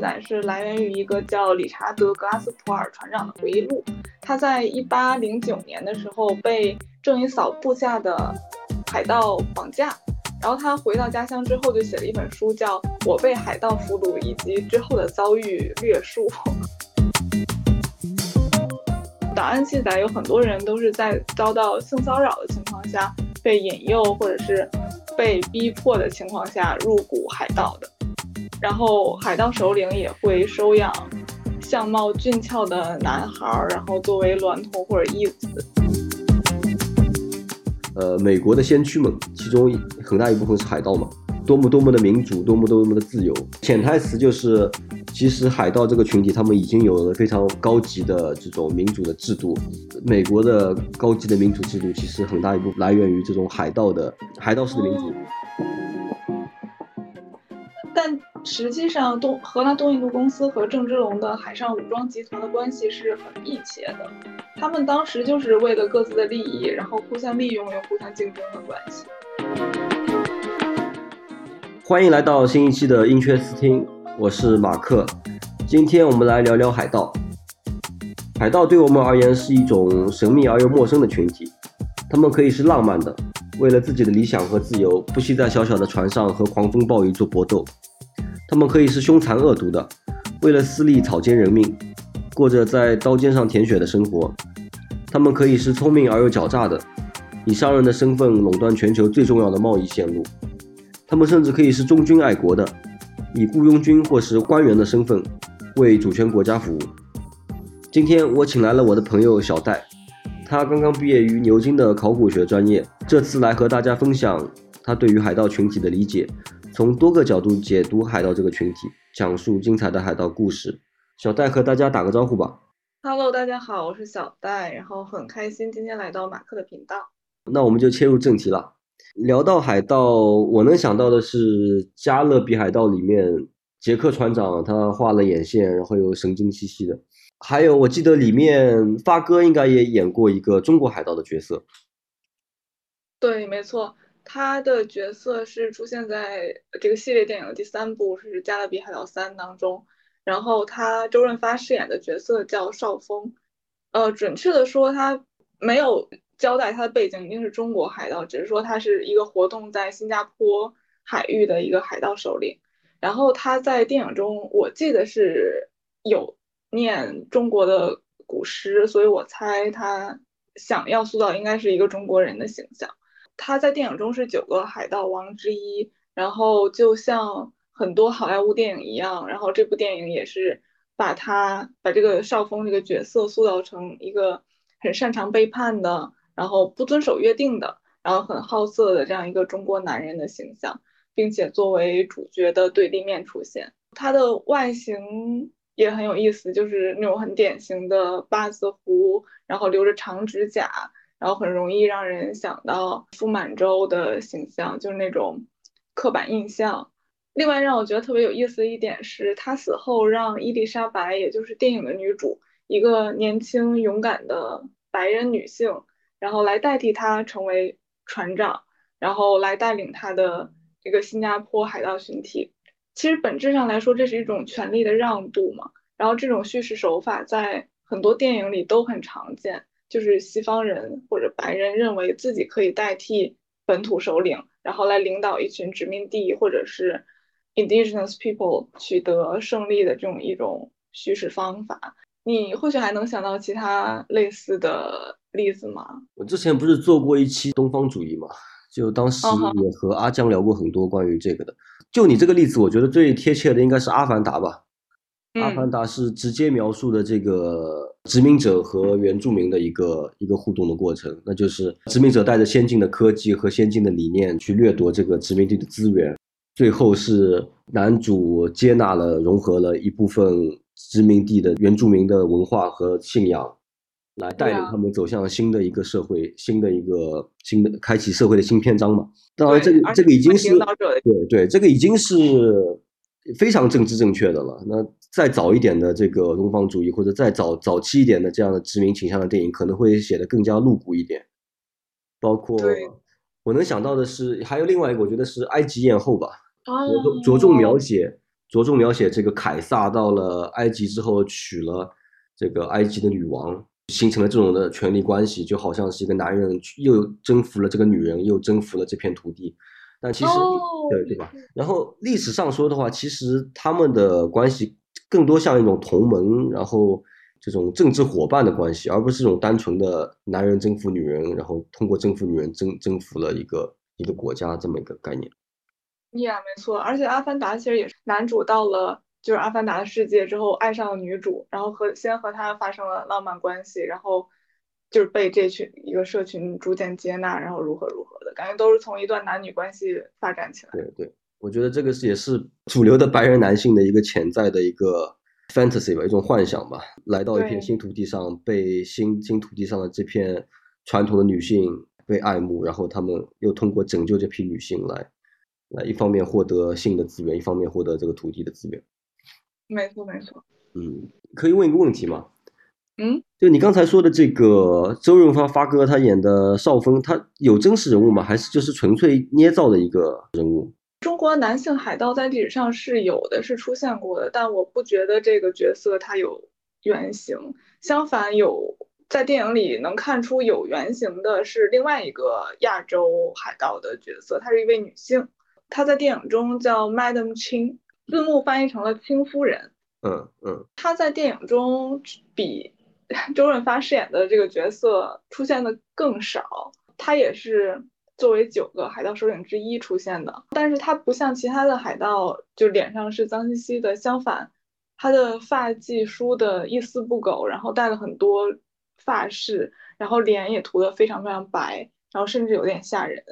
载是来源于一个叫理查德·格拉斯普尔船长的回忆录。他在一八零九年的时候被郑一嫂部下的海盗绑架，然后他回到家乡之后就写了一本书，叫《我被海盗俘虏以及之后的遭遇略述》。档案记载有很多人都是在遭到性骚扰的情况下被引诱，或者是被逼迫的情况下入股海盗的。然后海盗首领也会收养相貌俊俏的男孩，然后作为娈童或者义子。呃，美国的先驱们，其中很大一部分是海盗嘛，多么多么的民主，多么多么的自由。潜台词就是，其实海盗这个群体，他们已经有了非常高级的这种民主的制度。美国的高级的民主制度，其实很大一部分来源于这种海盗的海盗式的民主。但实际上，东荷兰东印度公司和郑芝龙的海上武装集团的关系是很密切的。他们当时就是为了各自的利益，然后互相利用又互相竞争的关系。欢迎来到新一期的英缺斯汀，我是马克。今天我们来聊聊海盗。海盗对我们而言是一种神秘而又陌生的群体。他们可以是浪漫的，为了自己的理想和自由，不惜在小小的船上和狂风暴雨做搏斗。他们可以是凶残恶毒的，为了私利草菅人命，过着在刀尖上舔血的生活；他们可以是聪明而又狡诈的，以商人的身份垄断全球最重要的贸易线路；他们甚至可以是忠君爱国的，以雇佣军或是官员的身份为主权国家服务。今天我请来了我的朋友小戴，他刚刚毕业于牛津的考古学专业，这次来和大家分享他对于海盗群体的理解。从多个角度解读海盗这个群体，讲述精彩的海盗故事。小戴和大家打个招呼吧。Hello，大家好，我是小戴，然后很开心今天来到马克的频道。那我们就切入正题了。聊到海盗，我能想到的是《加勒比海盗》里面杰克船长，他画了眼线，然后又神经兮兮的。还有，我记得里面发哥应该也演过一个中国海盗的角色。对，没错。他的角色是出现在这个系列电影的第三部，是《加勒比海盗三》当中。然后他周润发饰演的角色叫邵峰，呃，准确的说，他没有交代他的背景，一定是中国海盗，只是说他是一个活动在新加坡海域的一个海盗首领。然后他在电影中，我记得是有念中国的古诗，所以我猜他想要塑造应该是一个中国人的形象。他在电影中是九个海盗王之一，然后就像很多好莱坞电影一样，然后这部电影也是把他把这个少峰这个角色塑造成一个很擅长背叛的，然后不遵守约定的，然后很好色的这样一个中国男人的形象，并且作为主角的对立面出现。他的外形也很有意思，就是那种很典型的八字胡，然后留着长指甲。然后很容易让人想到傅满洲的形象，就是那种刻板印象。另外让我觉得特别有意思的一点是，他死后让伊丽莎白，也就是电影的女主，一个年轻勇敢的白人女性，然后来代替他成为船长，然后来带领他的这个新加坡海盗群体。其实本质上来说，这是一种权力的让渡嘛。然后这种叙事手法在很多电影里都很常见。就是西方人或者白人认为自己可以代替本土首领，然后来领导一群殖民地或者是 indigenous people 取得胜利的这种一种叙事方法。你或许还能想到其他类似的例子吗？我之前不是做过一期东方主义嘛，就当时也和阿江聊过很多关于这个的。就你这个例子，我觉得最贴切的应该是《阿凡达》吧。《阿凡达》是直接描述的这个。殖民者和原住民的一个一个互动的过程，那就是殖民者带着先进的科技和先进的理念去掠夺这个殖民地的资源，最后是男主接纳了、融合了一部分殖民地的原住民的文化和信仰，来带领他们走向新的一个社会、新的一个新的开启社会的新篇章嘛。当然，这个这个已经是对对，这个已经是。非常政治正确的了。那再早一点的这个东方主义，或者再早早期一点的这样的殖民倾向的电影，可能会写的更加露骨一点。包括我能想到的是，还有另外一个，我觉得是埃及艳后吧，着着重描写着重描写这个凯撒到了埃及之后娶了这个埃及的女王，形成了这种的权力关系，就好像是一个男人又征服了这个女人，又征服了这片土地。但其实，对对吧？然后历史上说的话，其实他们的关系更多像一种同盟，然后这种政治伙伴的关系，而不是这种单纯的男人征服女人，然后通过征服女人征征服了一个一个国家这么一个概念。Yeah，没错。而且《阿凡达》其实也是男主到了就是《阿凡达》的世界之后，爱上了女主，然后和先和她发生了浪漫关系，然后。就是被这群一个社群逐渐接纳，然后如何如何的感觉，都是从一段男女关系发展起来。对对，我觉得这个是也是主流的白人男性的一个潜在的一个 fantasy 吧，一种幻想吧。来到一片新土地上，被新新土地上的这片传统的女性被爱慕，然后他们又通过拯救这批女性来，来一方面获得性的资源，一方面获得这个土地的资源。没错没错。嗯，可以问一个问题吗？嗯，就你刚才说的这个周润发发哥他演的少峰，他有真实人物吗？还是就是纯粹捏造的一个人物？中国男性海盗在历史上是有的，是出现过的，但我不觉得这个角色他有原型。相反，有在电影里能看出有原型的是另外一个亚洲海盗的角色，她是一位女性，她在电影中叫 Madam 青，字幕翻译成了青夫人。嗯嗯，她在电影中比。周润发饰演的这个角色出现的更少，他也是作为九个海盗首领之一出现的，但是他不像其他的海盗，就脸上是脏兮兮的，相反，他的发髻梳的一丝不苟，然后戴了很多发饰，然后脸也涂得非常非常白，然后甚至有点吓人，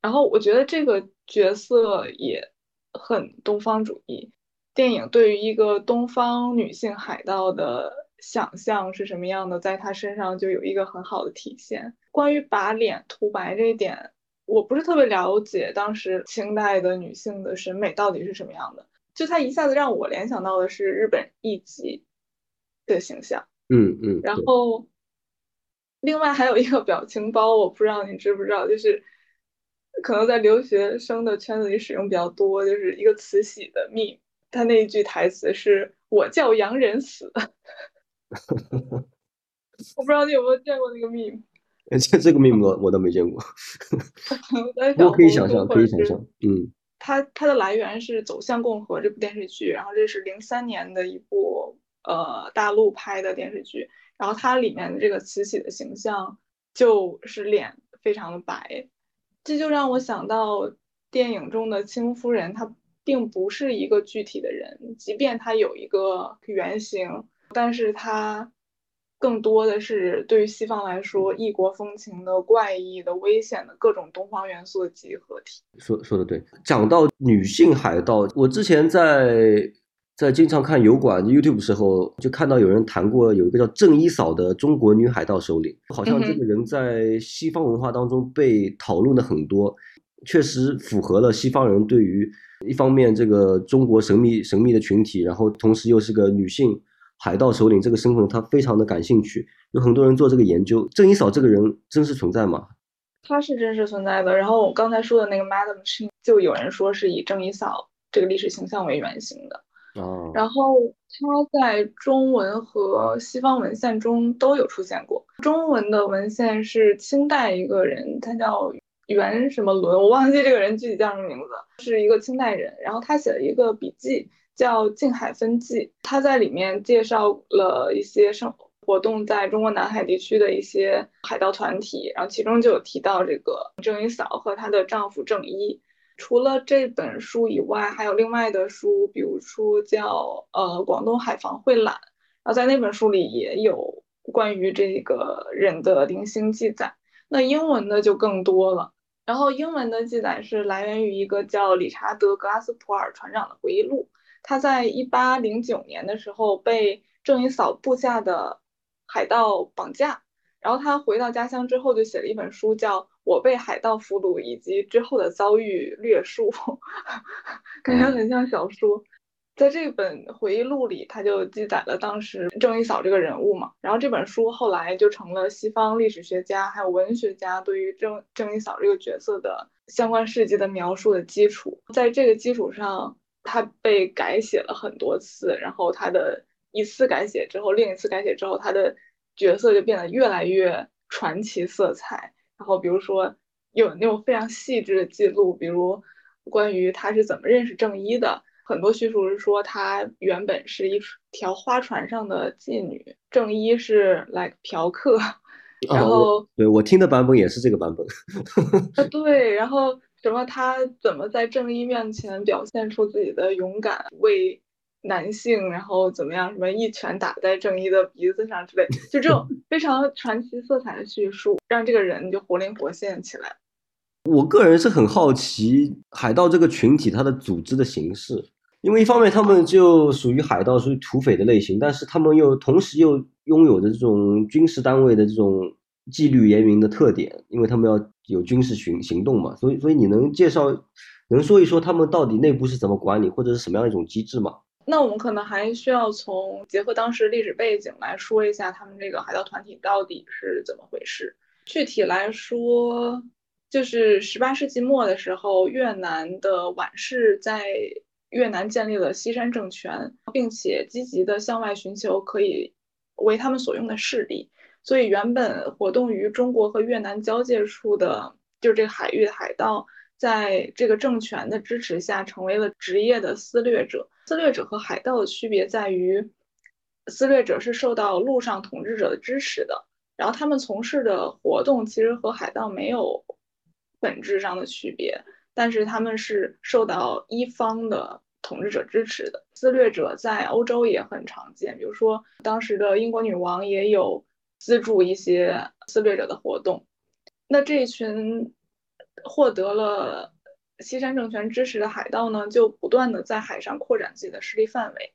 然后我觉得这个角色也很东方主义，电影对于一个东方女性海盗的。想象是什么样的，在他身上就有一个很好的体现。关于把脸涂白这一点，我不是特别了解当时清代的女性的审美到底是什么样的。就他一下子让我联想到的是日本艺妓的形象。嗯嗯。然后，另外还有一个表情包，我不知道你知不知道，就是可能在留学生的圈子里使用比较多，就是一个慈禧的命，他那一句台词是我叫洋人死。我不知道你有没有见过那个 meme，这这个 meme 我我倒没见过。我 可以想象，可以想象。嗯，它它的来源是《走向共和》这部电视剧，然后这是零三年的一部呃大陆拍的电视剧，然后它里面的这个慈禧的形象就是脸非常的白，这就让我想到电影中的清夫人，她并不是一个具体的人，即便她有一个原型。但是它更多的是对于西方来说异国风情的怪异的危险的各种东方元素的集合体。说说的对，讲到女性海盗，我之前在在经常看油管 YouTube 时候，就看到有人谈过有一个叫郑一嫂的中国女海盗首领，好像这个人在西方文化当中被讨论的很多，确实符合了西方人对于一方面这个中国神秘神秘的群体，然后同时又是个女性。海盗首领这个身份，他非常的感兴趣，有很多人做这个研究。郑一嫂这个人真实存在吗？他是真实存在的。然后我刚才说的那个 Madam Ching，就有人说是以郑一嫂这个历史形象为原型的。哦。然后他在中文和西方文献中都有出现过。中文的文献是清代一个人，他叫袁什么伦，我忘记这个人具体叫什么名字，是一个清代人。然后他写了一个笔记。叫《静海分记》，他在里面介绍了一些生活动在中国南海地区的一些海盗团体，然后其中就有提到这个郑一嫂和她的丈夫郑一。除了这本书以外，还有另外的书，比如说叫《呃广东海防会览》，然后在那本书里也有关于这个人的零星记载。那英文的就更多了，然后英文的记载是来源于一个叫理查德·格拉斯普尔船长的回忆录。他在一八零九年的时候被郑一嫂部下的海盗绑架，然后他回到家乡之后就写了一本书，叫《我被海盗俘虏以及之后的遭遇略述》，感觉很像小说。在这本回忆录里，他就记载了当时郑一嫂这个人物嘛。然后这本书后来就成了西方历史学家还有文学家对于郑郑一嫂这个角色的相关事迹的描述的基础。在这个基础上。他被改写了很多次，然后他的一次改写之后，另一次改写之后，他的角色就变得越来越传奇色彩。然后比如说有那种非常细致的记录，比如关于他是怎么认识正一的。很多叙述是说，她原本是一条花船上的妓女，正一是来嫖客，然后对我听的版本也是这个版本。啊，对，然后什么他怎么在正义面前表现出自己的勇敢，为男性，然后怎么样，什么一拳打在正义的鼻子上之类，就这种非常传奇色彩的叙述，让这个人就活灵活现起来。我个人是很好奇海盗这个群体它的组织的形式。因为一方面他们就属于海盗，属于土匪的类型，但是他们又同时又拥有着这种军事单位的这种纪律严明的特点，因为他们要有军事行行动嘛，所以所以你能介绍，能说一说他们到底内部是怎么管理，或者是什么样一种机制吗？那我们可能还需要从结合当时历史背景来说一下他们这个海盗团体到底是怎么回事。具体来说，就是十八世纪末的时候，越南的皖氏在。越南建立了西山政权，并且积极的向外寻求可以为他们所用的势力，所以原本活动于中国和越南交界处的，就是这个海域的海盗，在这个政权的支持下，成为了职业的撕掠者。撕掠者和海盗的区别在于，撕掠者是受到陆上统治者的支持的，然后他们从事的活动其实和海盗没有本质上的区别。但是他们是受到一方的统治者支持的，撕掠者在欧洲也很常见，比如说当时的英国女王也有资助一些撕掠者的活动。那这一群获得了西山政权支持的海盗呢，就不断的在海上扩展自己的势力范围，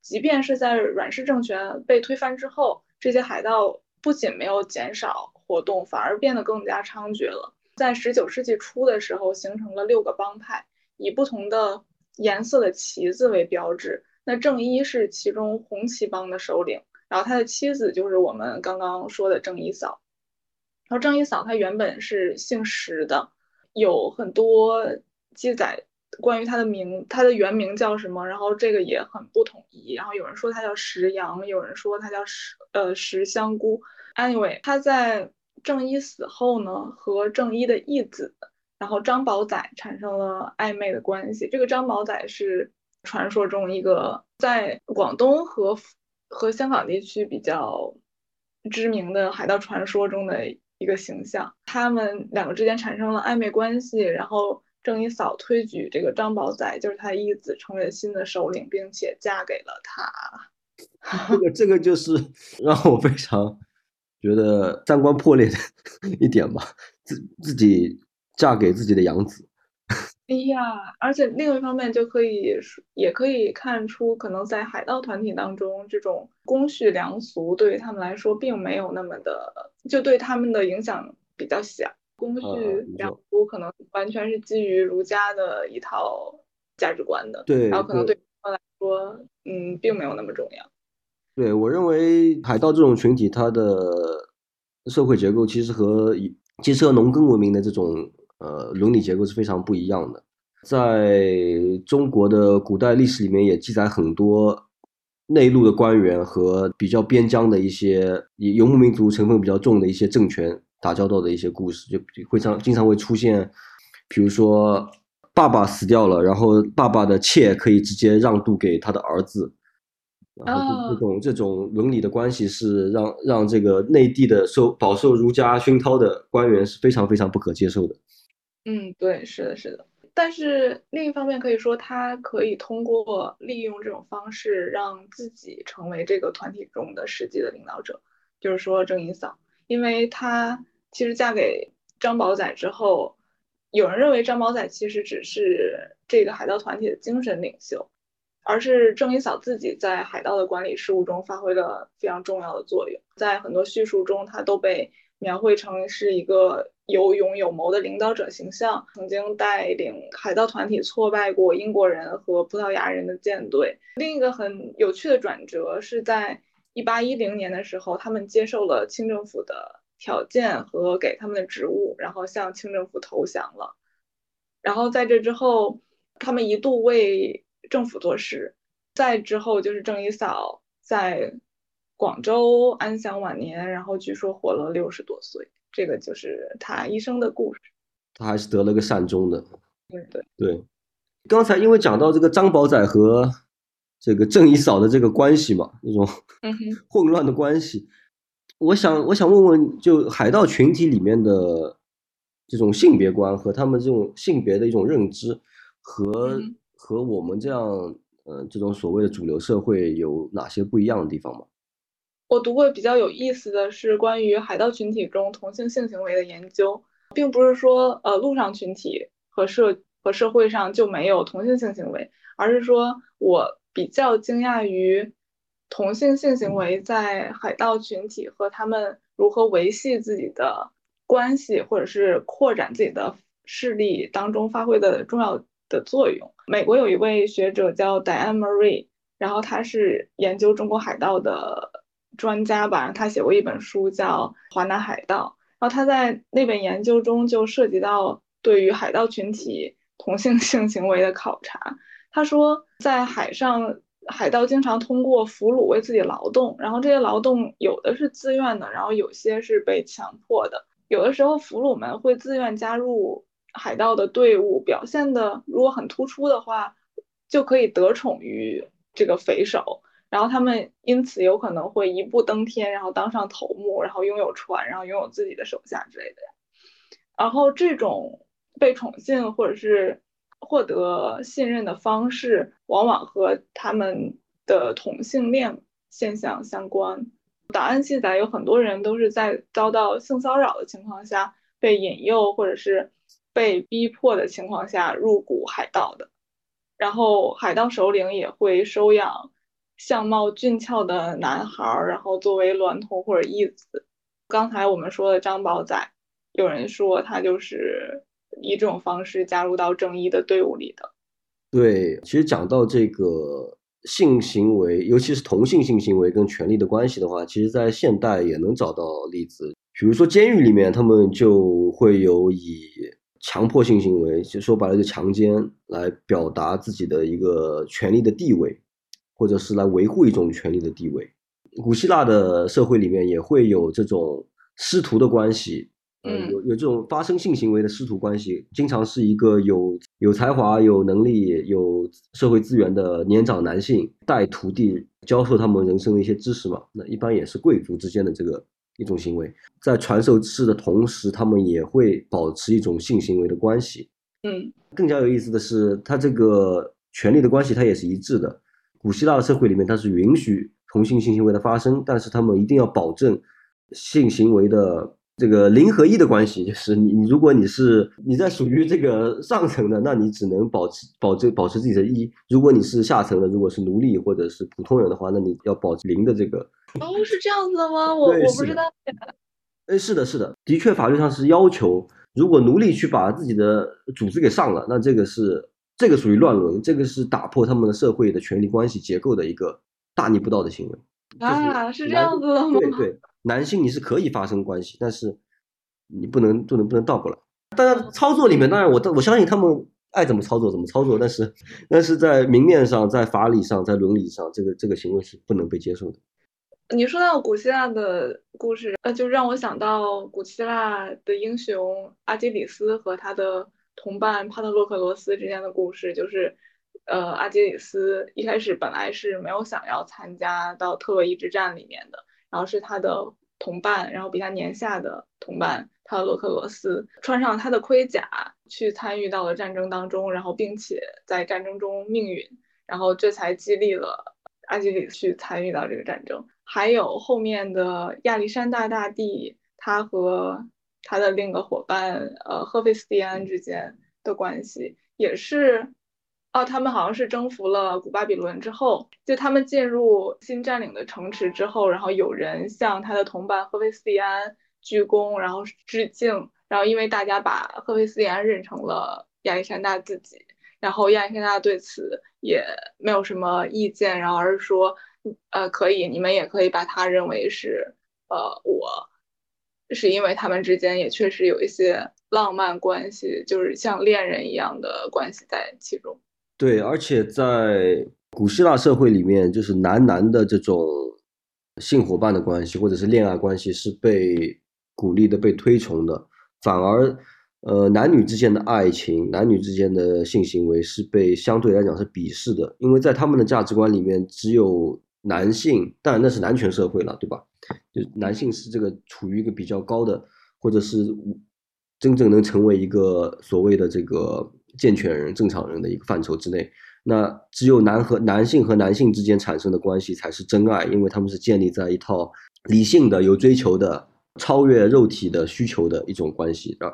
即便是在阮氏政权被推翻之后，这些海盗不仅没有减少活动，反而变得更加猖獗了。在十九世纪初的时候，形成了六个帮派，以不同的颜色的旗子为标志。那正一是其中红旗帮的首领，然后他的妻子就是我们刚刚说的正一嫂。然后正一嫂她原本是姓石的，有很多记载关于她的名，她的原名叫什么，然后这个也很不统一。然后有人说她叫石阳，有人说她叫石呃石香菇。Anyway，她在。正一死后呢，和正一的义子，然后张宝仔产生了暧昧的关系。这个张宝仔是传说中一个在广东和和香港地区比较知名的海盗传说中的一个形象。他们两个之间产生了暧昧关系，然后正一嫂推举这个张宝仔，就是他义子，成为新的首领，并且嫁给了他。这个这个就是 让我非常。觉得三观破裂的 一点吧，自自己嫁给自己的养子。哎呀，而且另一方面就可以也可以看出，可能在海盗团体当中，这种公序良俗对于他们来说并没有那么的，就对他们的影响比较小。公序良俗可能完全是基于儒家的一套价值观的，对，然后可能对他们来说，嗯，并没有那么重要。对我认为，海盗这种群体，它的社会结构其实和其实和农耕文明的这种呃伦理结构是非常不一样的。在中国的古代历史里面，也记载很多内陆的官员和比较边疆的一些游牧民族成分比较重的一些政权打交道的一些故事，就会常经常会出现，比如说爸爸死掉了，然后爸爸的妾可以直接让渡给他的儿子。然后这种这种伦理的关系是让让这个内地的受饱受儒家熏陶的官员是非常非常不可接受的。嗯，对，是的，是的。但是另一方面可以说，他可以通过利用这种方式让自己成为这个团体中的实际的领导者，就是说郑一嫂，因为她其实嫁给张宝仔之后，有人认为张宝仔其实只是这个海盗团体的精神领袖。而是郑一嫂自己在海盗的管理事务中发挥了非常重要的作用，在很多叙述中，她都被描绘成是一个有勇有谋的领导者形象，曾经带领海盗团体挫败过英国人和葡萄牙人的舰队。另一个很有趣的转折是在一八一零年的时候，他们接受了清政府的条件和给他们的职务，然后向清政府投降了。然后在这之后，他们一度为政府做事。再之后就是郑一嫂在广州安享晚年，然后据说活了六十多岁，这个就是他一生的故事。他还是得了个善终的。对对对，刚才因为讲到这个张宝仔和这个郑一嫂的这个关系嘛，那种 混乱的关系，我想我想问问，就海盗群体里面的这种性别观和他们这种性别的一种认知，和和我们这样。嗯，这种所谓的主流社会有哪些不一样的地方吗？我读过比较有意思的是关于海盗群体中同性性行为的研究，并不是说呃陆上群体和社和社会上就没有同性性行为，而是说我比较惊讶于同性性行为在海盗群体和他们如何维系自己的关系或者是扩展自己的势力当中发挥的重要。的作用。美国有一位学者叫 Diane Marie，然后他是研究中国海盗的专家吧，他写过一本书叫《华南海盗》，然后他在那本研究中就涉及到对于海盗群体同性性行为的考察。他说，在海上，海盗经常通过俘虏为自己劳动，然后这些劳动有的是自愿的，然后有些是被强迫的，有的时候俘虏们会自愿加入。海盗的队伍表现的如果很突出的话，就可以得宠于这个匪首，然后他们因此有可能会一步登天，然后当上头目，然后拥有船，然后拥有自己的手下之类的。然后这种被宠幸或者是获得信任的方式，往往和他们的同性恋现象相关。档案记载有很多人都是在遭到性骚扰的情况下被引诱，或者是。被逼迫的情况下入股海盗的，然后海盗首领也会收养相貌俊俏的男孩，然后作为娈童或者义子。刚才我们说的张宝仔，有人说他就是以这种方式加入到正义的队伍里的。对，其实讲到这个性行为，尤其是同性性行为跟权力的关系的话，其实在现代也能找到例子，比如说监狱里面，他们就会有以。强迫性行为，就说白了就强奸，来表达自己的一个权利的地位，或者是来维护一种权利的地位。古希腊的社会里面也会有这种师徒的关系，嗯，有有这种发生性行为的师徒关系，经常是一个有有才华、有能力、有社会资源的年长男性带徒弟教授他们人生的一些知识嘛。那一般也是贵族之间的这个。一种行为，在传授知识的同时，他们也会保持一种性行为的关系。嗯，更加有意思的是，他这个权力的关系，它也是一致的。古希腊的社会里面，它是允许同性性行为的发生，但是他们一定要保证性行为的这个零和一的关系，就是你你如果你是你在属于这个上层的，那你只能保持保证保持自己的一；如果你是下层的，如果是奴隶或者是普通人的话，那你要保持零的这个。哦，是这样子的吗？我我不知道。哎，是的，是的，的确，法律上是要求，如果奴隶去把自己的主子给上了，那这个是这个属于乱伦，这个是打破他们的社会的权力关系结构的一个大逆不道的行为。啊，是这样子的吗？对对，男性你是可以发生关系，但是你不能不能不能倒过来。当然，操作里面，当然我我相信他们爱怎么操作怎么操作，但是但是在明面上，在法理上，在伦理上，这个这个行为是不能被接受的。你说到古希腊的故事，呃，就让我想到古希腊的英雄阿基里斯和他的同伴帕特洛克罗斯之间的故事。就是，呃，阿基里斯一开始本来是没有想要参加到特洛伊之战里面的，然后是他的同伴，然后比他年下的同伴帕特洛克罗斯穿上他的盔甲去参与到了战争当中，然后并且在战争中命运，然后这才激励了阿基里斯去参与到这个战争。还有后面的亚历山大大帝，他和他的另一个伙伴，呃，赫菲斯蒂安之间的关系也是，哦，他们好像是征服了古巴比伦之后，就他们进入新占领的城池之后，然后有人向他的同伴赫菲斯蒂安鞠躬，然后致敬，然后因为大家把赫菲斯蒂安认成了亚历山大自己，然后亚历山大对此也没有什么意见，然后而是说。呃，可以，你们也可以把他认为是，呃，我，是因为他们之间也确实有一些浪漫关系，就是像恋人一样的关系在其中。对，而且在古希腊社会里面，就是男男的这种性伙伴的关系或者是恋爱关系是被鼓励的、被推崇的，反而呃男女之间的爱情、男女之间的性行为是被相对来讲是鄙视的，因为在他们的价值观里面，只有男性，当然那是男权社会了，对吧？就男性是这个处于一个比较高的，或者是真正能成为一个所谓的这个健全人、正常人的一个范畴之内。那只有男和男性和男性之间产生的关系才是真爱，因为他们是建立在一套理性的、有追求的、超越肉体的需求的一种关系啊。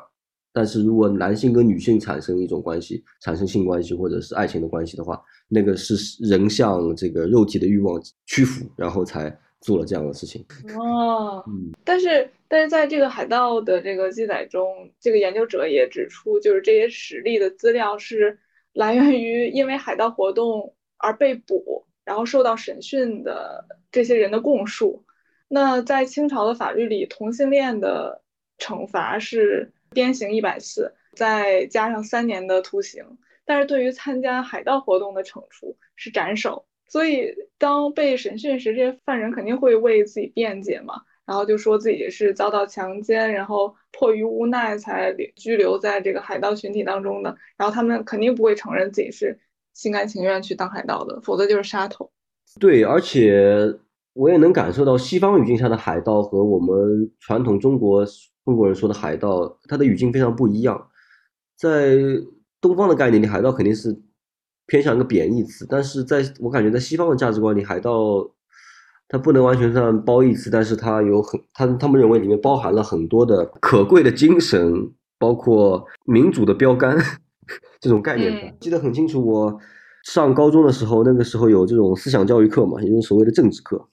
但是如果男性跟女性产生一种关系，产生性关系或者是爱情的关系的话，那个是人向这个肉体的欲望屈服，然后才。做了这样的事情哦，嗯，但是但是在这个海盗的这个记载中，这个研究者也指出，就是这些实例的资料是来源于因为海盗活动而被捕，然后受到审讯的这些人的供述。那在清朝的法律里，同性恋的惩罚是鞭刑一百次，再加上三年的徒刑；但是对于参加海盗活动的惩处是斩首。所以，当被审讯时，这些犯人肯定会为自己辩解嘛，然后就说自己是遭到强奸，然后迫于无奈才拘留在这个海盗群体当中的。然后他们肯定不会承认自己是心甘情愿去当海盗的，否则就是杀头。对，而且我也能感受到西方语境下的海盗和我们传统中国中国人说的海盗，它的语境非常不一样。在东方的概念里，海盗肯定是。偏向一个贬义词，但是在我感觉，在西方的价值观里，海盗它不能完全算褒义词，但是它有很，他他们认为里面包含了很多的可贵的精神，包括民主的标杆这种概念。记得很清楚，我上高中的时候，那个时候有这种思想教育课嘛，也就是所谓的政治课，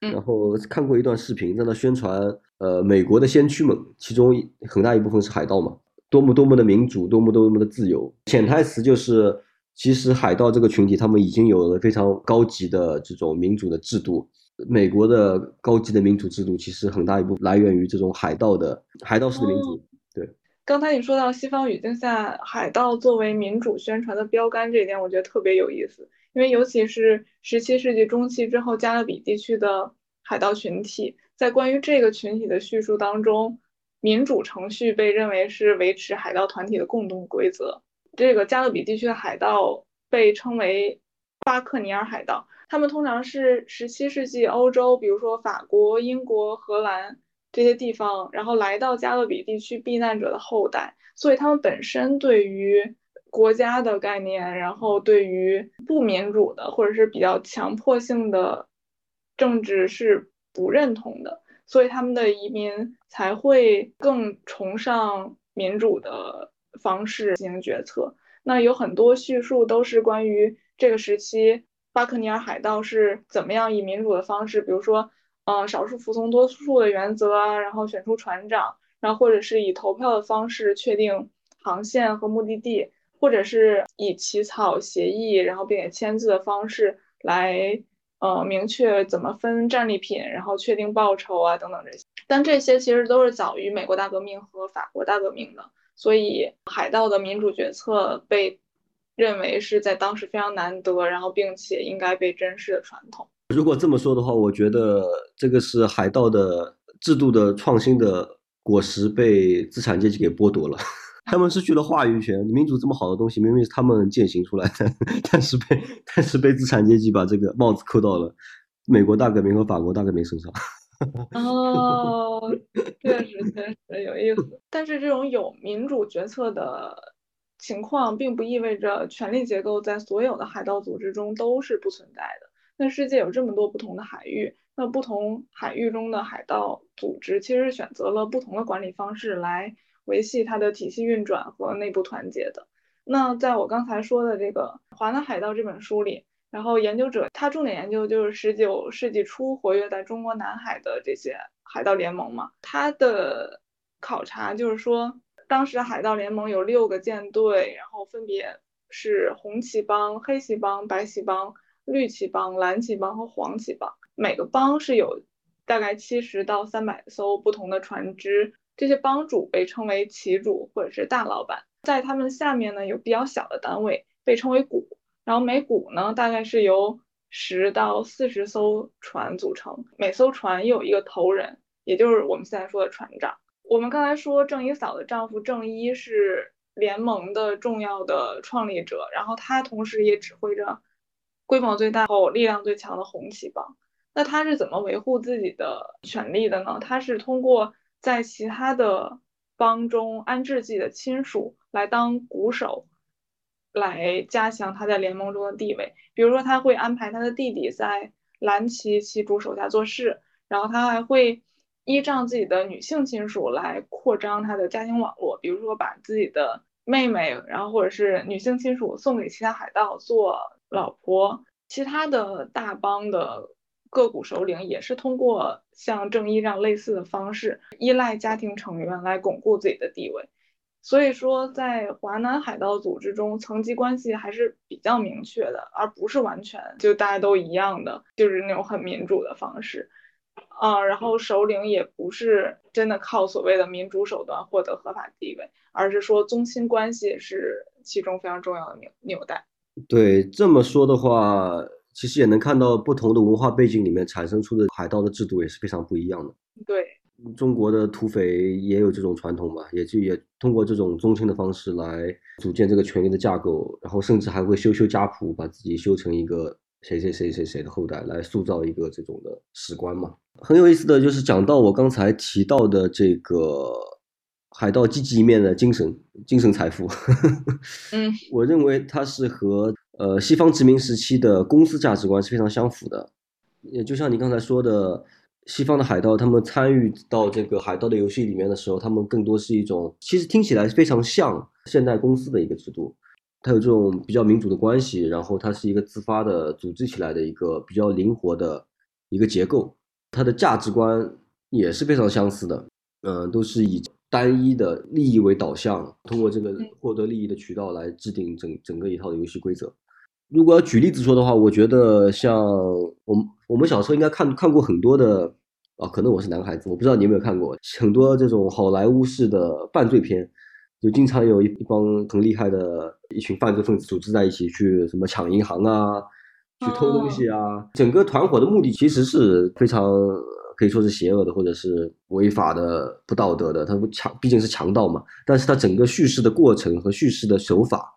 然后看过一段视频，在那宣传，呃，美国的先驱们，其中很大一部分是海盗嘛，多么多么的民主，多么多么的自由，潜台词就是。其实海盗这个群体，他们已经有了非常高级的这种民主的制度。美国的高级的民主制度，其实很大一部分来源于这种海盗的海盗式的民主。对，刚才你说到西方语境下海盗作为民主宣传的标杆这一点，我觉得特别有意思。因为尤其是十七世纪中期之后，加勒比地区的海盗群体，在关于这个群体的叙述当中，民主程序被认为是维持海盗团体的共同规则。这个加勒比地区的海盗被称为巴克尼尔海盗，他们通常是十七世纪欧洲，比如说法国、英国、荷兰这些地方，然后来到加勒比地区避难者的后代，所以他们本身对于国家的概念，然后对于不民主的或者是比较强迫性的政治是不认同的，所以他们的移民才会更崇尚民主的。方式进行决策，那有很多叙述都是关于这个时期巴克尼尔海盗是怎么样以民主的方式，比如说，呃，少数服从多数的原则啊，然后选出船长，然后或者是以投票的方式确定航线和目的地，或者是以起草协议，然后并且签字的方式来，呃，明确怎么分战利品，然后确定报酬啊等等这些。但这些其实都是早于美国大革命和法国大革命的。所以，海盗的民主决策被认为是在当时非常难得，然后并且应该被珍视的传统。如果这么说的话，我觉得这个是海盗的制度的创新的果实被资产阶级给剥夺了，他们失去了话语权。民主这么好的东西，明明是他们践行出来的，但是被但是被资产阶级把这个帽子扣到了美国大革命和法国大革命身上。哦，确实确实有意思。但是这种有民主决策的情况，并不意味着权力结构在所有的海盗组织中都是不存在的。那世界有这么多不同的海域，那不同海域中的海盗组织其实选择了不同的管理方式来维系它的体系运转和内部团结的。那在我刚才说的这个《华南海盗》这本书里。然后研究者他重点研究就是十九世纪初活跃在中国南海的这些海盗联盟嘛。他的考察就是说，当时海盗联盟有六个舰队，然后分别是红旗帮、黑旗帮、白旗帮、绿旗帮、蓝旗帮和黄旗帮。每个帮是有大概七十到三百艘不同的船只，这些帮主被称为旗主或者是大老板，在他们下面呢有比较小的单位被称为股。然后每股呢大概是由十到四十艘船组成，每艘船有一个头人，也就是我们现在说的船长。我们刚才说郑一嫂的丈夫郑一是联盟的重要的创立者，然后他同时也指挥着规模最大、后力量最强的红旗帮。那他是怎么维护自己的权利的呢？他是通过在其他的帮中安置自己的亲属来当鼓手，来加强他在联盟中的地位。比如说，他会安排他的弟弟在蓝旗旗主手下做事，然后他还会依仗自己的女性亲属来扩张他的家庭网络。比如说，把自己的妹妹，然后或者是女性亲属送给其他海盗做老婆。其他的大帮的。个股首领也是通过像正义这样类似的方式，依赖家庭成员来巩固自己的地位。所以说，在华南海盗组织中，层级关系还是比较明确的，而不是完全就大家都一样的，就是那种很民主的方式。啊，然后首领也不是真的靠所谓的民主手段获得合法地位，而是说宗亲关系是其中非常重要的纽纽带。对，这么说的话。其实也能看到不同的文化背景里面产生出的海盗的制度也是非常不一样的。对，中国的土匪也有这种传统嘛，也就也通过这种宗亲的方式来组建这个权力的架构，然后甚至还会修修家谱，把自己修成一个谁谁谁谁谁的后代，来塑造一个这种的史观嘛。很有意思的就是讲到我刚才提到的这个海盗积极一面的精神精神财富，嗯，我认为它是和。呃，西方殖民时期的公司价值观是非常相符的，也就像你刚才说的，西方的海盗他们参与到这个海盗的游戏里面的时候，他们更多是一种，其实听起来非常像现代公司的一个制度，它有这种比较民主的关系，然后它是一个自发的组织起来的一个比较灵活的一个结构，它的价值观也是非常相似的，嗯，都是以。单一的利益为导向，通过这个获得利益的渠道来制定整整个一套的游戏规则。如果要举例子说的话，我觉得像我们我们小时候应该看看过很多的啊，可能我是男孩子，我不知道你有没有看过很多这种好莱坞式的犯罪片，就经常有一一帮很厉害的一群犯罪分子组织在一起去什么抢银行啊，去偷东西啊，整个团伙的目的其实是非常。可以说是邪恶的，或者是违法的、不道德的。他不强，毕竟是强盗嘛。但是他整个叙事的过程和叙事的手法，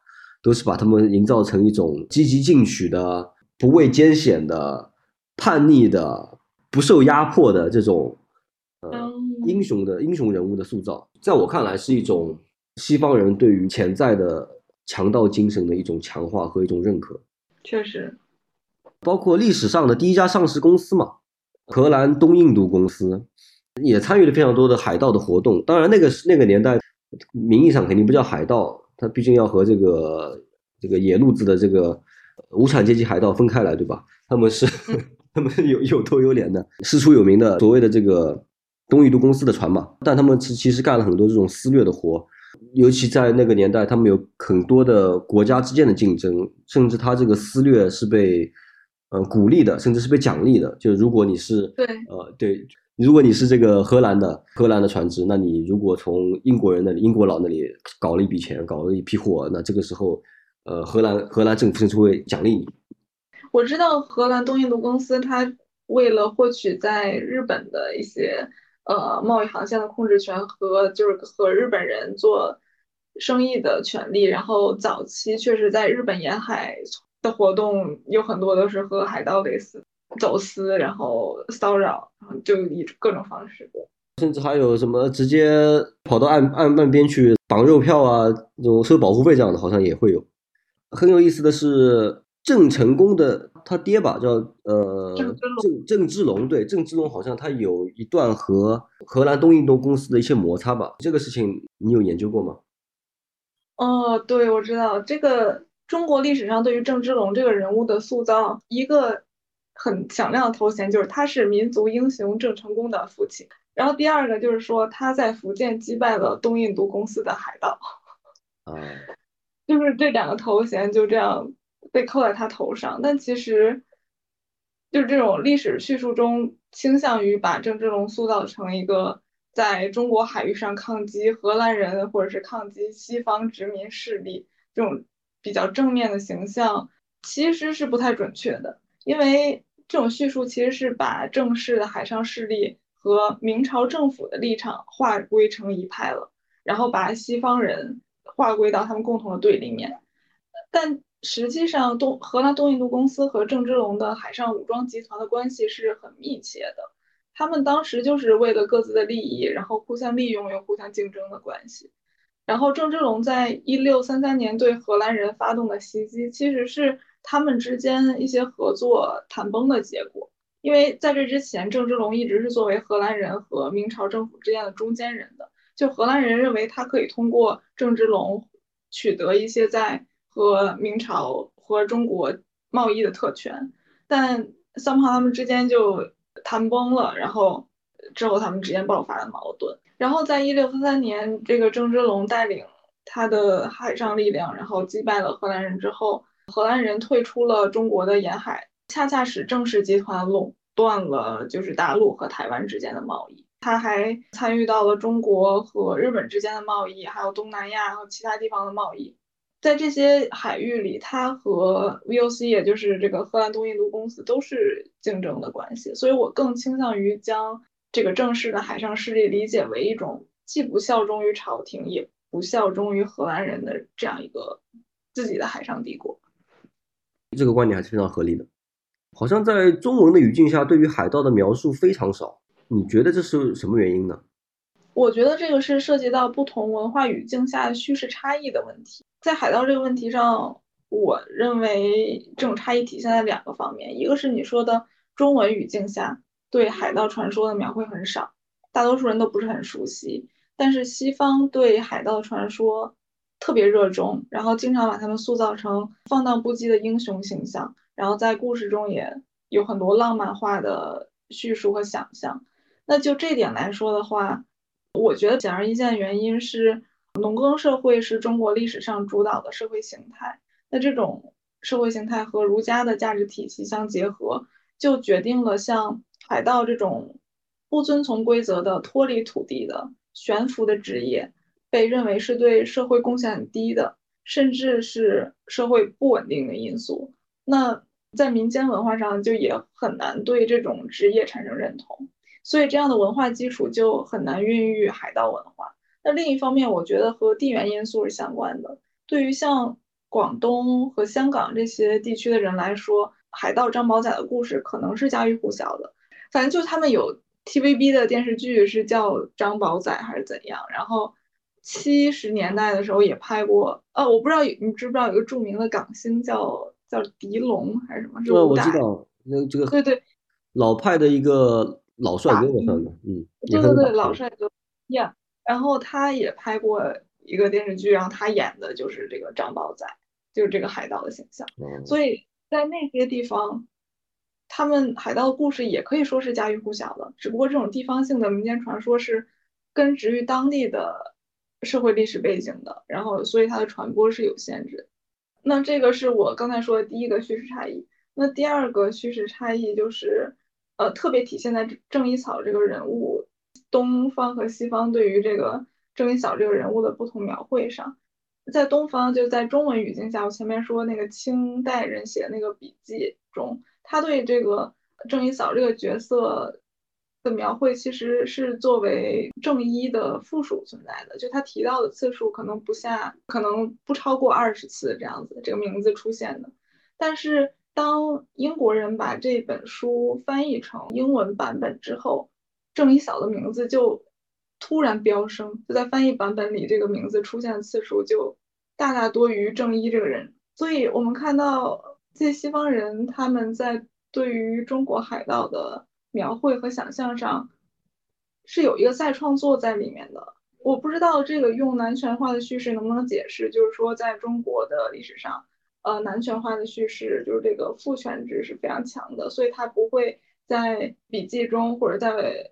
都是把他们营造成一种积极进取的、不畏艰险的、叛逆的、不受压迫的这种呃英雄的英雄人物的塑造。在我看来，是一种西方人对于潜在的强盗精神的一种强化和一种认可。确实，包括历史上的第一家上市公司嘛。荷兰东印度公司也参与了非常多的海盗的活动。当然，那个那个年代，名义上肯定不叫海盗，它毕竟要和这个这个野路子的这个无产阶级海盗分开来，对吧？他们是 他们有有头有脸的，师出有名的所谓的这个东印度公司的船嘛。但他们其其实干了很多这种私掠的活，尤其在那个年代，他们有很多的国家之间的竞争，甚至他这个私掠是被。呃，鼓励的，甚至是被奖励的。就如果你是对，呃，对，如果你是这个荷兰的荷兰的船只，那你如果从英国人那里、英国佬那里搞了一笔钱，搞了一批货，那这个时候，呃，荷兰荷兰政府甚至会奖励你。我知道荷兰东印度公司，它为了获取在日本的一些呃贸易航线的控制权和就是和日本人做生意的权利，然后早期确实在日本沿海。的活动有很多都是和海盗类似，走私，然后骚扰，然后就以各种方式。甚至还有什么直接跑到岸岸岸边去绑肉票啊，这种收保护费这样的，好像也会有。很有意思的是，郑成功的他爹吧，叫呃郑郑芝龙，对郑芝龙好像他有一段和荷兰东印度公司的一些摩擦吧？这个事情你有研究过吗？哦，对，我知道这个。中国历史上对于郑芝龙这个人物的塑造，一个很响亮的头衔就是他是民族英雄郑成功的父亲。然后第二个就是说他在福建击败了东印度公司的海盗。啊，就是这两个头衔就这样被扣在他头上。但其实，就是这种历史叙述中倾向于把郑芝龙塑造成一个在中国海域上抗击荷兰人或者是抗击西方殖民势力这种。比较正面的形象，其实是不太准确的，因为这种叙述其实是把正式的海上势力和明朝政府的立场划归成一派了，然后把西方人划归到他们共同的对立面。但实际上，东荷兰东印度公司和郑芝龙的海上武装集团的关系是很密切的，他们当时就是为了各自的利益，然后互相利用又互相竞争的关系。然后郑芝龙在一六三三年对荷兰人发动的袭击，其实是他们之间一些合作谈崩的结果。因为在这之前，郑芝龙一直是作为荷兰人和明朝政府之间的中间人的，就荷兰人认为他可以通过郑芝龙取得一些在和明朝和中国贸易的特权，但三炮他们之间就谈崩了，然后之后他们之间爆发了矛盾。然后在一六三三年，这个郑芝龙带领他的海上力量，然后击败了荷兰人之后，荷兰人退出了中国的沿海，恰恰使郑氏集团垄断了就是大陆和台湾之间的贸易。他还参与到了中国和日本之间的贸易，还有东南亚和其他地方的贸易。在这些海域里，他和 VOC，也就是这个荷兰东印度公司，都是竞争的关系。所以我更倾向于将。这个正式的海上势力理解为一种既不效忠于朝廷，也不效忠于荷兰人的这样一个自己的海上帝国。这个观点还是非常合理的。好像在中文的语境下，对于海盗的描述非常少。你觉得这是什么原因呢？我觉得这个是涉及到不同文化语境下叙事差异的问题。在海盗这个问题上，我认为这种差异体现在两个方面，一个是你说的中文语境下。对海盗传说的描绘很少，大多数人都不是很熟悉。但是西方对海盗传说特别热衷，然后经常把他们塑造成放荡不羁的英雄形象，然后在故事中也有很多浪漫化的叙述和想象。那就这点来说的话，我觉得显而易见的原因是农耕社会是中国历史上主导的社会形态。那这种社会形态和儒家的价值体系相结合，就决定了像。海盗这种不遵从规则的、脱离土地的、悬浮的职业，被认为是对社会贡献很低的，甚至是社会不稳定的因素。那在民间文化上就也很难对这种职业产生认同，所以这样的文化基础就很难孕育海盗文化。那另一方面，我觉得和地缘因素是相关的。对于像广东和香港这些地区的人来说，海盗张宝仔的故事可能是家喻户晓的。反正就他们有 TVB 的电视剧是叫张宝仔还是怎样，然后七十年代的时候也拍过，呃，我不知道你知不知道有个著名的港星叫叫狄龙还是什么？是我知道，那这个对对，老派的一个老帅哥嗯，对对对，老帅哥，Yeah，然后他也拍过一个电视剧，然后他演的就是这个张宝仔，就是这个海盗的形象，所以在那些地方。他们海盗的故事也可以说是家喻户晓的，只不过这种地方性的民间传说是根植于当地的社会历史背景的，然后所以它的传播是有限制。那这个是我刚才说的第一个叙事差异。那第二个叙事差异就是，呃，特别体现在郑一草这个人物，东方和西方对于这个郑一草这个人物的不同描绘上。在东方，就在中文语境下，我前面说那个清代人写那个笔记中。他对这个郑一嫂这个角色的描绘，其实是作为正一的附属存在的，就他提到的次数可能不下，可能不超过二十次这样子，这个名字出现的。但是当英国人把这本书翻译成英文版本之后，郑一嫂的名字就突然飙升，就在翻译版本里，这个名字出现的次数就大大多于郑一这个人。所以我们看到。这些西方人他们在对于中国海盗的描绘和想象上，是有一个再创作在里面的。我不知道这个用男权化的叙事能不能解释，就是说在中国的历史上，呃，男权化的叙事就是这个父权制是非常强的，所以他不会在笔记中或者在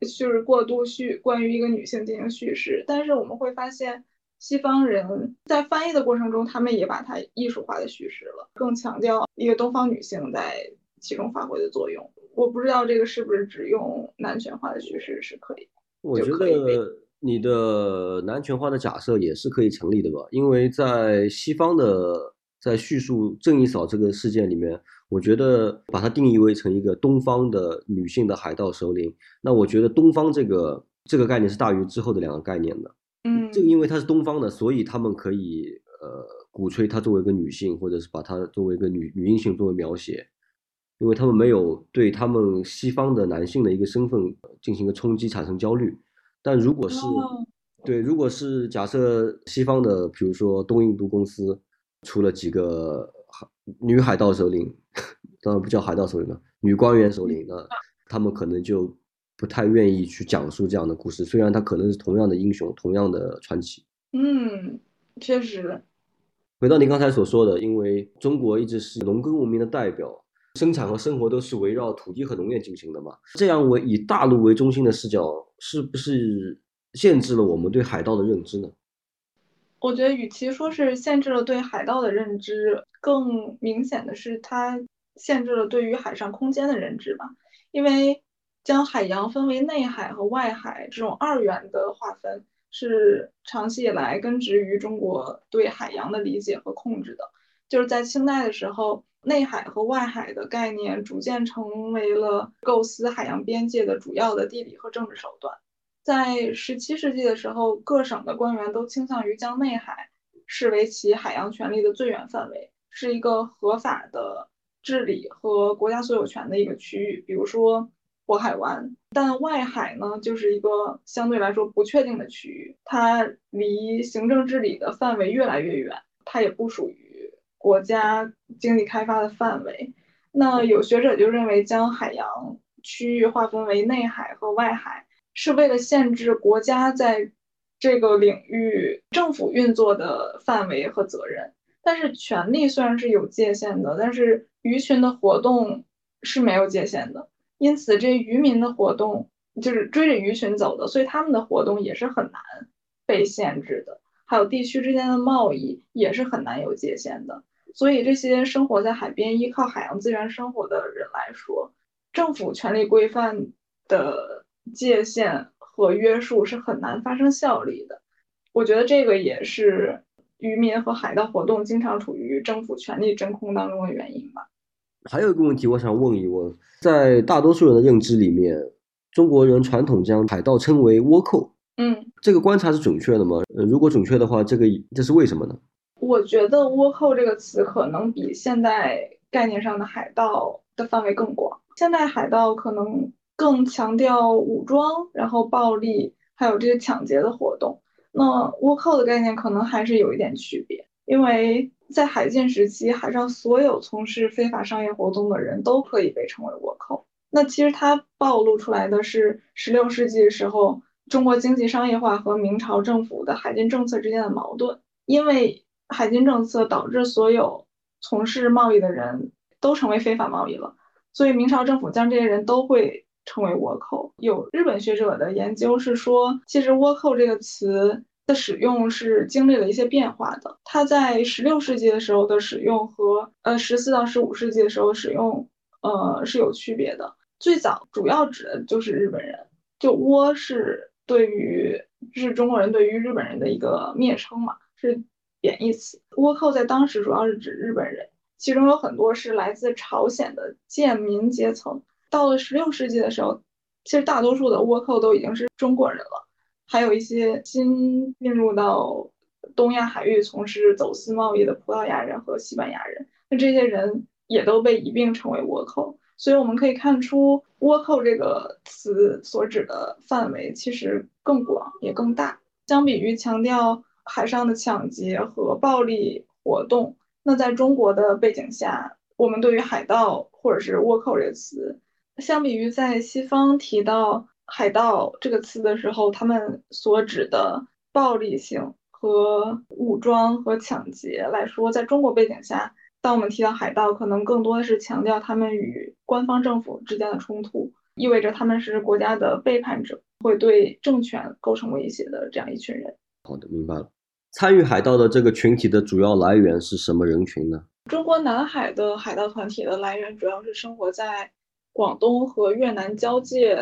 就是过度叙关于一个女性进行叙事。但是我们会发现。西方人在翻译的过程中，他们也把它艺术化的叙事了，更强调一个东方女性在其中发挥的作用。我不知道这个是不是只用男权化的叙事是可以？我觉得你的男权化的假设也是可以成立的吧，因为在西方的在叙述正义嫂这个事件里面，我觉得把它定义为成一个东方的女性的海盗首领，那我觉得东方这个这个概念是大于之后的两个概念的。嗯，这个因为她是东方的，所以他们可以呃鼓吹她作为一个女性，或者是把她作为一个女女英雄作为描写，因为他们没有对他们西方的男性的一个身份进行一个冲击，产生焦虑。但如果是对，如果是假设西方的，比如说东印度公司。出了几个海女海盗首领，当然不叫海盗首领了，女官员首领，那他们可能就不太愿意去讲述这样的故事。虽然他可能是同样的英雄，同样的传奇。嗯，确实。回到您刚才所说的，因为中国一直是农耕文明的代表，生产和生活都是围绕土地和农业进行的嘛。这样为以大陆为中心的视角，是不是限制了我们对海盗的认知呢？我觉得，与其说是限制了对海盗的认知，更明显的是它限制了对于海上空间的认知吧。因为将海洋分为内海和外海这种二元的划分，是长期以来根植于中国对海洋的理解和控制的。就是在清代的时候，内海和外海的概念逐渐成为了构思海洋边界的主要的地理和政治手段。在十七世纪的时候，各省的官员都倾向于将内海视为其海洋权利的最远范围，是一个合法的治理和国家所有权的一个区域，比如说渤海湾。但外海呢，就是一个相对来说不确定的区域，它离行政治理的范围越来越远，它也不属于国家经济开发的范围。那有学者就认为，将海洋区域划分为内海和外海。是为了限制国家在这个领域政府运作的范围和责任，但是权力虽然是有界限的，但是鱼群的活动是没有界限的，因此这渔民的活动就是追着鱼群走的，所以他们的活动也是很难被限制的。还有地区之间的贸易也是很难有界限的，所以这些生活在海边、依靠海洋资源生活的人来说，政府权力规范的。界限和约束是很难发生效力的，我觉得这个也是渔民和海盗活动经常处于政府权力真空当中的原因吧。还有一个问题，我想问一问，在大多数人的认知里面，中国人传统将海盗称为倭寇，嗯，这个观察是准确的吗？呃，如果准确的话，这个这是为什么呢？我觉得倭寇这个词可能比现代概念上的海盗的范围更广，现代海盗可能。更强调武装，然后暴力，还有这些抢劫的活动。那倭寇的概念可能还是有一点区别，因为在海禁时期，海上所有从事非法商业活动的人都可以被称为倭寇。那其实它暴露出来的是十六世纪的时候中国经济商业化和明朝政府的海禁政策之间的矛盾。因为海禁政策导致所有从事贸易的人都成为非法贸易了，所以明朝政府将这些人都会。称为倭寇，有日本学者的研究是说，其实倭寇这个词的使用是经历了一些变化的。它在十六世纪的时候的使用和呃十四到十五世纪的时候使用，呃是有区别的。最早主要指的就是日本人，就倭是对于是中国人对于日本人的一个蔑称嘛，是贬义词。倭寇在当时主要是指日本人，其中有很多是来自朝鲜的贱民阶层。到了十六世纪的时候，其实大多数的倭寇都已经是中国人了，还有一些新进入到东亚海域从事走私贸易的葡萄牙人和西班牙人，那这些人也都被一并称为倭寇。所以我们可以看出，倭寇这个词所指的范围其实更广也更大。相比于强调海上的抢劫和暴力活动，那在中国的背景下，我们对于海盗或者是倭寇这个词。相比于在西方提到海盗这个词的时候，他们所指的暴力性和武装和抢劫来说，在中国背景下，当我们提到海盗，可能更多的是强调他们与官方政府之间的冲突，意味着他们是国家的背叛者，会对政权构成威胁的这样一群人。好的，明白了。参与海盗的这个群体的主要来源是什么人群呢？中国南海的海盗团体的来源主要是生活在。广东和越南交界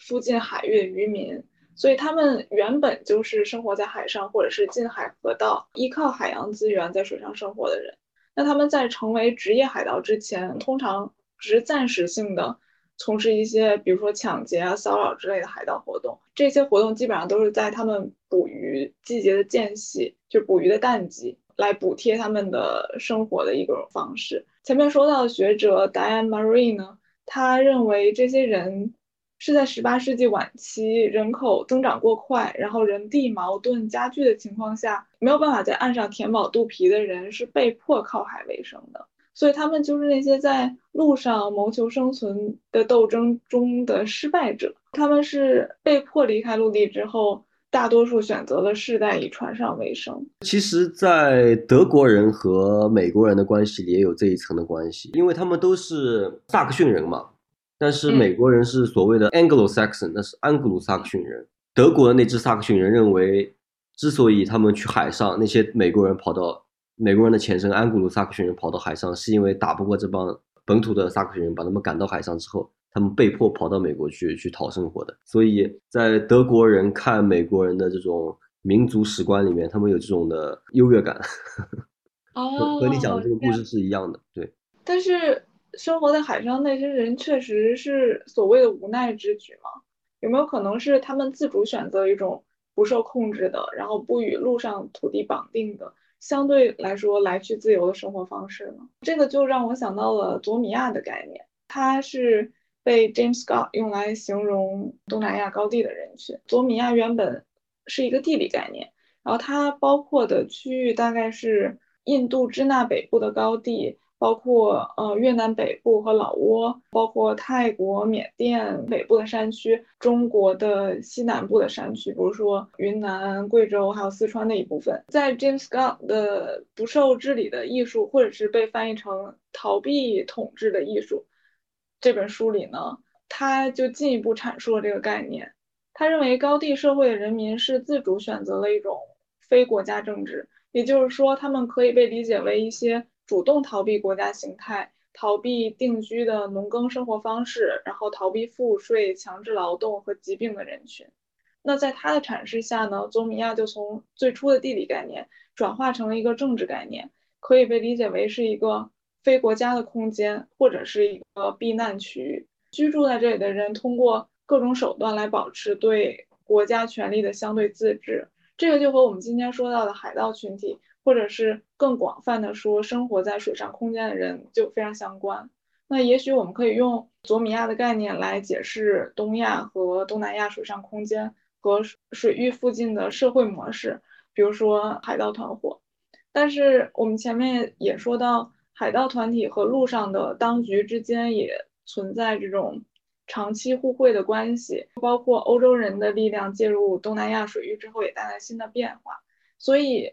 附近海域的渔民，所以他们原本就是生活在海上或者是近海河道，依靠海洋资源在水上生活的人。那他们在成为职业海盗之前，通常只是暂时性的从事一些，比如说抢劫啊、骚扰之类的海盗活动。这些活动基本上都是在他们捕鱼季节的间隙，就捕鱼的淡季，来补贴他们的生活的一种方式。前面说到的学者 Diane Marie 呢，他认为这些人。是在十八世纪晚期，人口增长过快，然后人地矛盾加剧的情况下，没有办法在岸上填饱肚皮的人是被迫靠海为生的。所以他们就是那些在路上谋求生存的斗争中的失败者。他们是被迫离开陆地之后，大多数选择了世代以船上为生。其实，在德国人和美国人的关系里也有这一层的关系，因为他们都是萨克逊人嘛。但是美国人是所谓的 Anglo-Saxon，那是安格鲁萨克逊人。德国的那支萨克逊人认为，之所以他们去海上，那些美国人跑到美国人的前身安古鲁萨克逊人跑到海上，是因为打不过这帮本土的萨克逊人，把他们赶到海上之后，他们被迫跑到美国去去讨生活的。所以在德国人看美国人的这种民族史观里面，他们有这种的优越感。哦，和你讲的这个故事是一样的，对。但是。生活在海上那些人确实是所谓的无奈之举吗？有没有可能是他们自主选择一种不受控制的，然后不与陆上土地绑定的，相对来说来去自由的生活方式呢？这个就让我想到了佐米亚的概念，它是被 James Scott 用来形容东南亚高地的人群。佐米亚原本是一个地理概念，然后它包括的区域大概是印度支那北部的高地。包括呃越南北部和老挝，包括泰国、缅甸北部的山区，中国的西南部的山区，比如说云南、贵州还有四川的一部分。在 James Scott 的《不受治理的艺术》或者是被翻译成《逃避统治的艺术》这本书里呢，他就进一步阐述了这个概念。他认为高地社会的人民是自主选择了一种非国家政治，也就是说，他们可以被理解为一些。主动逃避国家形态，逃避定居的农耕生活方式，然后逃避赋税、强制劳动和疾病的人群。那在他的阐释下呢，佐米亚就从最初的地理概念转化成了一个政治概念，可以被理解为是一个非国家的空间，或者是一个避难区域。居住在这里的人通过各种手段来保持对国家权力的相对自治。这个就和我们今天说到的海盗群体。或者是更广泛的说，生活在水上空间的人就非常相关。那也许我们可以用佐米亚的概念来解释东亚和东南亚水上空间和水域附近的社会模式，比如说海盗团伙。但是我们前面也说到，海盗团体和陆上的当局之间也存在这种长期互惠的关系，包括欧洲人的力量介入东南亚水域之后，也带来新的变化。所以。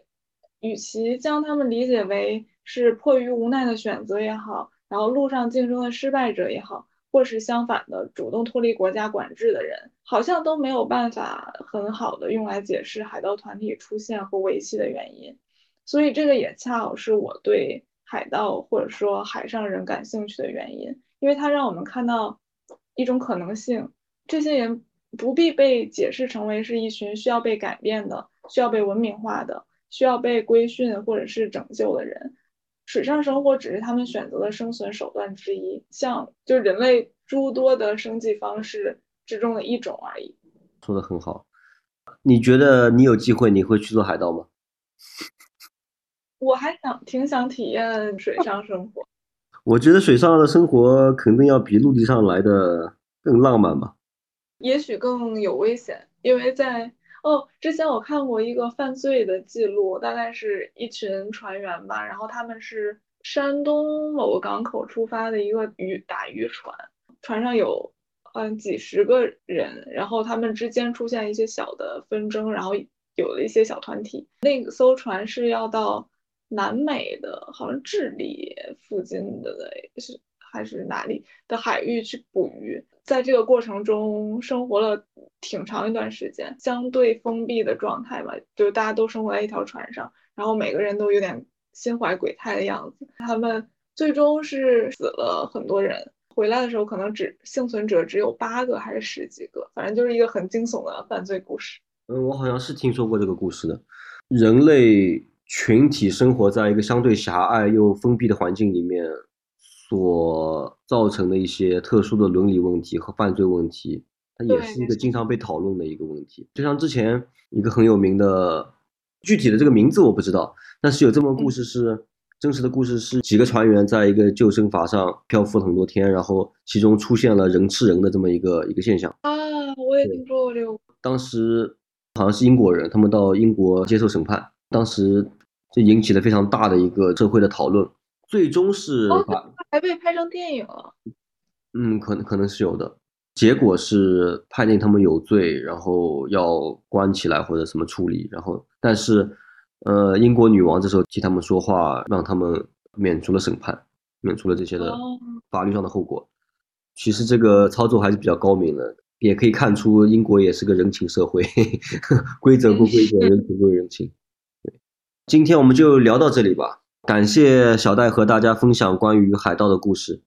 与其将他们理解为是迫于无奈的选择也好，然后路上竞争的失败者也好，或是相反的主动脱离国家管制的人，好像都没有办法很好的用来解释海盗团体出现和维系的原因。所以这个也恰好是我对海盗或者说海上人感兴趣的原因，因为它让我们看到一种可能性：这些人不必被解释成为是一群需要被改变的、需要被文明化的。需要被规训或者是拯救的人，水上生活只是他们选择的生存手段之一，像就人类诸多的生计方式之中的一种而已。说的很好，你觉得你有机会你会去做海盗吗？我还想挺想体验水上生活。我觉得水上的生活肯定要比陆地上来的更浪漫吧？也许更有危险，因为在。哦，之前我看过一个犯罪的记录，大概是一群船员吧，然后他们是山东某个港口出发的一个渔打渔船，船上有嗯几十个人，然后他们之间出现一些小的纷争，然后有了一些小团体。那艘船是要到南美的，好像智利附近的是还是哪里的海域去捕鱼。在这个过程中生活了挺长一段时间，相对封闭的状态吧，就大家都生活在一条船上，然后每个人都有点心怀鬼胎的样子。他们最终是死了很多人，回来的时候可能只幸存者只有八个还是十几个，反正就是一个很惊悚的犯罪故事。嗯，我好像是听说过这个故事的。人类群体生活在一个相对狭隘又封闭的环境里面所造成的一些特殊的伦理问题和犯罪问题，它也是一个经常被讨论的一个问题。就像之前一个很有名的，具体的这个名字我不知道，但是有这么个故事是真实的故事，是几个船员在一个救生筏上漂浮了很多天，然后其中出现了人吃人的这么一个一个现象。啊，我也听说过这个。当时好像是英国人，他们到英国接受审判，当时就引起了非常大的一个社会的讨论，最终是把还被拍成电影。嗯，可能可能是有的，结果是判定他们有罪，然后要关起来或者什么处理，然后但是，呃，英国女王这时候替他们说话，让他们免除了审判，免除了这些的法律上的后果。其实这个操作还是比较高明的，也可以看出英国也是个人情社会，规则不规则，人情归人情。对，今天我们就聊到这里吧，感谢小戴和大家分享关于海盗的故事。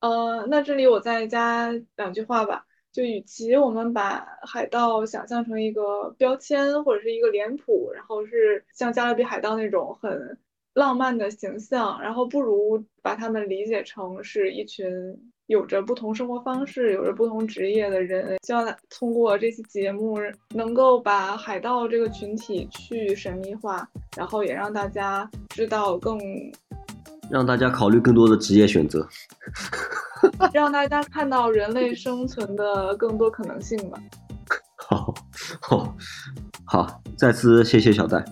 呃，那这里我再加两句话吧。就与其我们把海盗想象成一个标签或者是一个脸谱，然后是像加勒比海盗那种很浪漫的形象，然后不如把他们理解成是一群有着不同生活方式、有着不同职业的人。希望通过这期节目能够把海盗这个群体去神秘化，然后也让大家知道更。让大家考虑更多的职业选择，让大家看到人类生存的更多可能性吧。好，好，好，再次谢谢小戴。